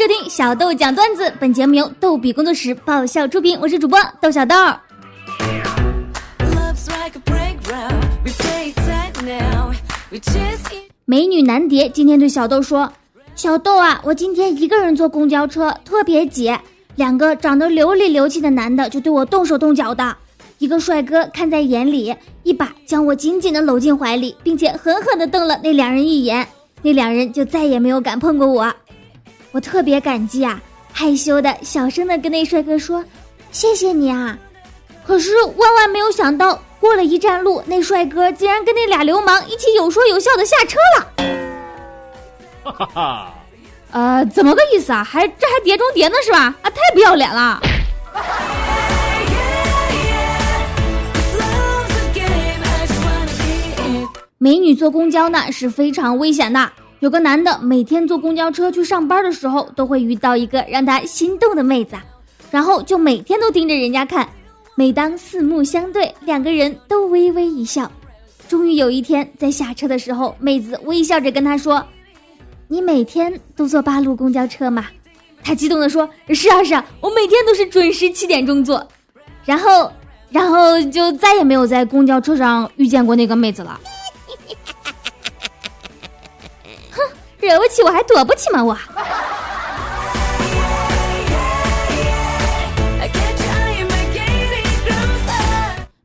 收听小豆讲段子，本节目由逗比工作室爆笑出品，我是主播豆小豆。美女男蝶今天对小豆说：“小豆啊，我今天一个人坐公交车，特别挤，两个长得流里流气的男的就对我动手动脚的。一个帅哥看在眼里，一把将我紧紧的搂进怀里，并且狠狠的瞪了那两人一眼，那两人就再也没有敢碰过我。我特别感激啊，害羞的小声的跟那帅哥说：谢谢你啊。可是万万没有想到。”过了一站路，那帅哥竟然跟那俩流氓一起有说有笑的下车了。哈哈哈，呃，怎么个意思啊？还这还碟中谍呢是吧？啊，太不要脸了！美女坐公交呢是非常危险的。有个男的每天坐公交车去上班的时候，都会遇到一个让他心动的妹子，然后就每天都盯着人家看。每当四目相对，两个人都微微一笑。终于有一天，在下车的时候，妹子微笑着跟他说：“你每天都坐八路公交车吗？”他激动地说：“是啊，是啊，我每天都是准时七点钟坐。”然后，然后就再也没有在公交车上遇见过那个妹子了。惹不起我还躲不起吗？我。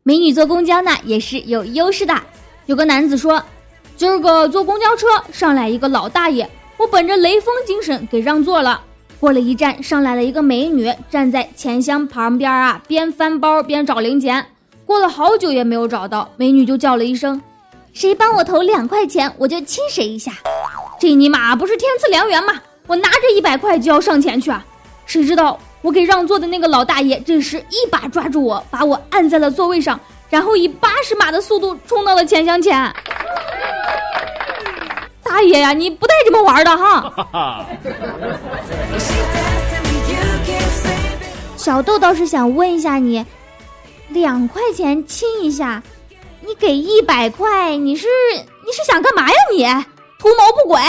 美女坐公交呢也是有优势的。有个男子说：“今儿个坐公交车上来一个老大爷，我本着雷锋精神给让座了。过了一站，上来了一个美女，站在钱箱旁边啊，边翻包边找零钱。过了好久也没有找到，美女就叫了一声：‘谁帮我投两块钱，我就亲谁一下。’这尼玛不是天赐良缘吗？我拿着一百块就要上前去啊，谁知道？”我给让座的那个老大爷，这时一把抓住我，把我按在了座位上，然后以八十码的速度冲到了钱箱前。大爷呀，你不带这么玩的哈！小豆倒是想问一下你，两块钱亲一下，你给一百块，你是你是想干嘛呀你？图谋不轨！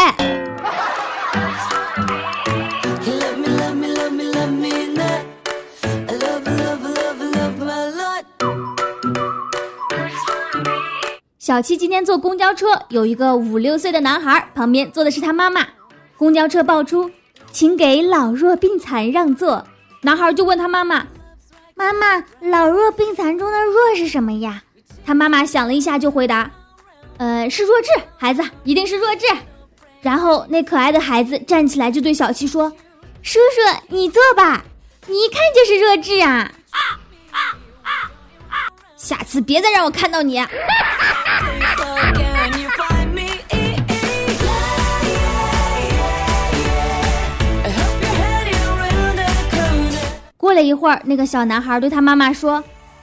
小七今天坐公交车，有一个五六岁的男孩，旁边坐的是他妈妈。公交车报出，请给老弱病残让座。男孩就问他妈妈：“妈妈，老弱病残中的弱是什么呀？”他妈妈想了一下，就回答：“呃，是弱智，孩子一定是弱智。”然后那可爱的孩子站起来就对小七说：“叔叔，你坐吧，你一看就是弱智啊！啊下次别再让我看到你。”过了一会儿，那个小男孩对他妈妈说：“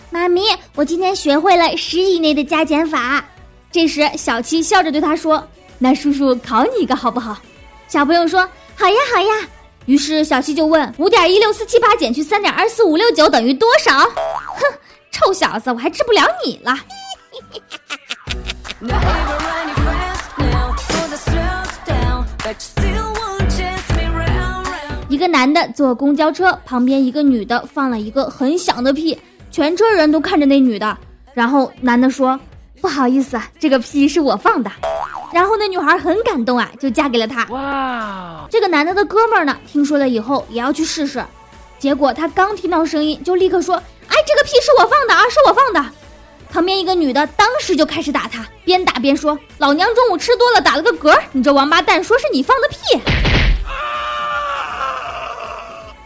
妈咪，我今天学会了十以内的加减法。”这时，小七笑着对他说：“那叔叔考你一个好不好？”小朋友说：“好呀，好呀。”于是小七就问：“五点一六四七八减去三点二四五六九等于多少？”哼，臭小子，我还治不了你了。一个男的坐公交车，旁边一个女的放了一个很响的屁，全车人都看着那女的。然后男的说：“不好意思啊，这个屁是我放的。”然后那女孩很感动啊，就嫁给了他。哇！这个男的的哥们儿呢，听说了以后也要去试试，结果他刚听到声音，就立刻说：“哎，这个屁是我放的啊，是我放的。”旁边一个女的当时就开始打他，边打边说：“老娘中午吃多了，打了个嗝，你这王八蛋说是你放的屁，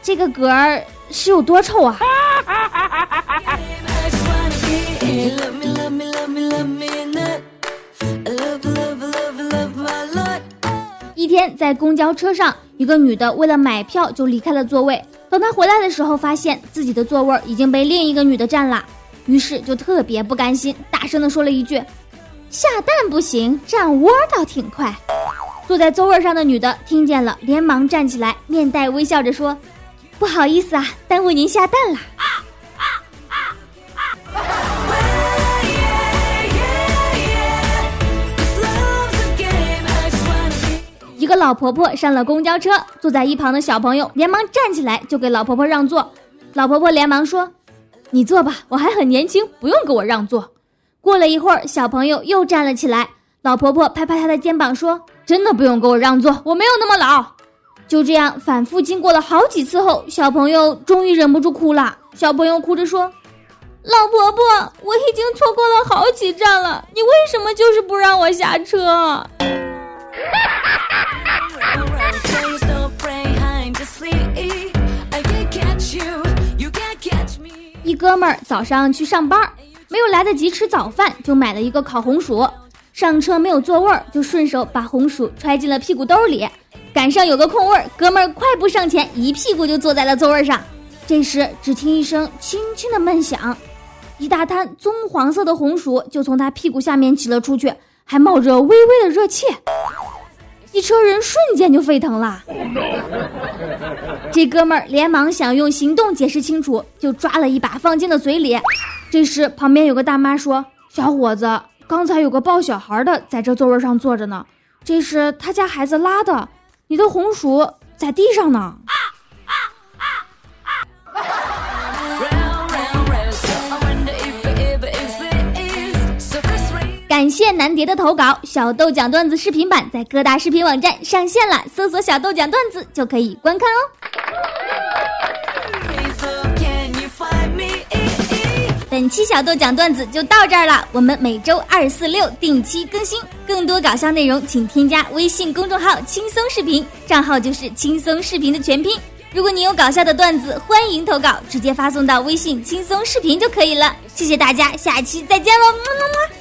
这个嗝是有多臭啊！” 天在公交车上，一个女的为了买票就离开了座位，等她回来的时候，发现自己的座位已经被另一个女的占了。于是就特别不甘心，大声的说了一句：“下蛋不行，占窝倒挺快。”坐在座位上的女的听见了，连忙站起来，面带微笑着说：“不好意思啊，耽误您下蛋了。”老婆婆上了公交车，坐在一旁的小朋友连忙站起来就给老婆婆让座。老婆婆连忙说：“你坐吧，我还很年轻，不用给我让座。”过了一会儿，小朋友又站了起来。老婆婆拍拍他的肩膀说：“真的不用给我让座，我没有那么老。”就这样反复经过了好几次后，小朋友终于忍不住哭了。小朋友哭着说：“老婆婆，我已经错过了好几站了，你为什么就是不让我下车？” 一哥们儿早上去上班，没有来得及吃早饭，就买了一个烤红薯。上车没有座位儿，就顺手把红薯揣进了屁股兜里。赶上有个空位儿，哥们儿快步上前，一屁股就坐在了座位上。这时，只听一声轻轻的闷响，一大滩棕黄色的红薯就从他屁股下面挤了出去，还冒着微微的热气。一车人瞬间就沸腾了。这哥们儿连忙想用行动解释清楚，就抓了一把放进了嘴里。这时，旁边有个大妈说：“小伙子，刚才有个抱小孩的在这座位上坐着呢，这是他家孩子拉的。你的红薯在地上呢。”感谢南蝶的投稿，小豆讲段子视频版在各大视频网站上线了，搜索“小豆讲段子”就可以观看哦。本期小豆讲段子就到这儿了，我们每周二、四、六定期更新，更多搞笑内容请添加微信公众号“轻松视频”，账号就是“轻松视频”的全拼。如果你有搞笑的段子，欢迎投稿，直接发送到微信“轻松视频”就可以了。谢谢大家，下期再见喽，么么么。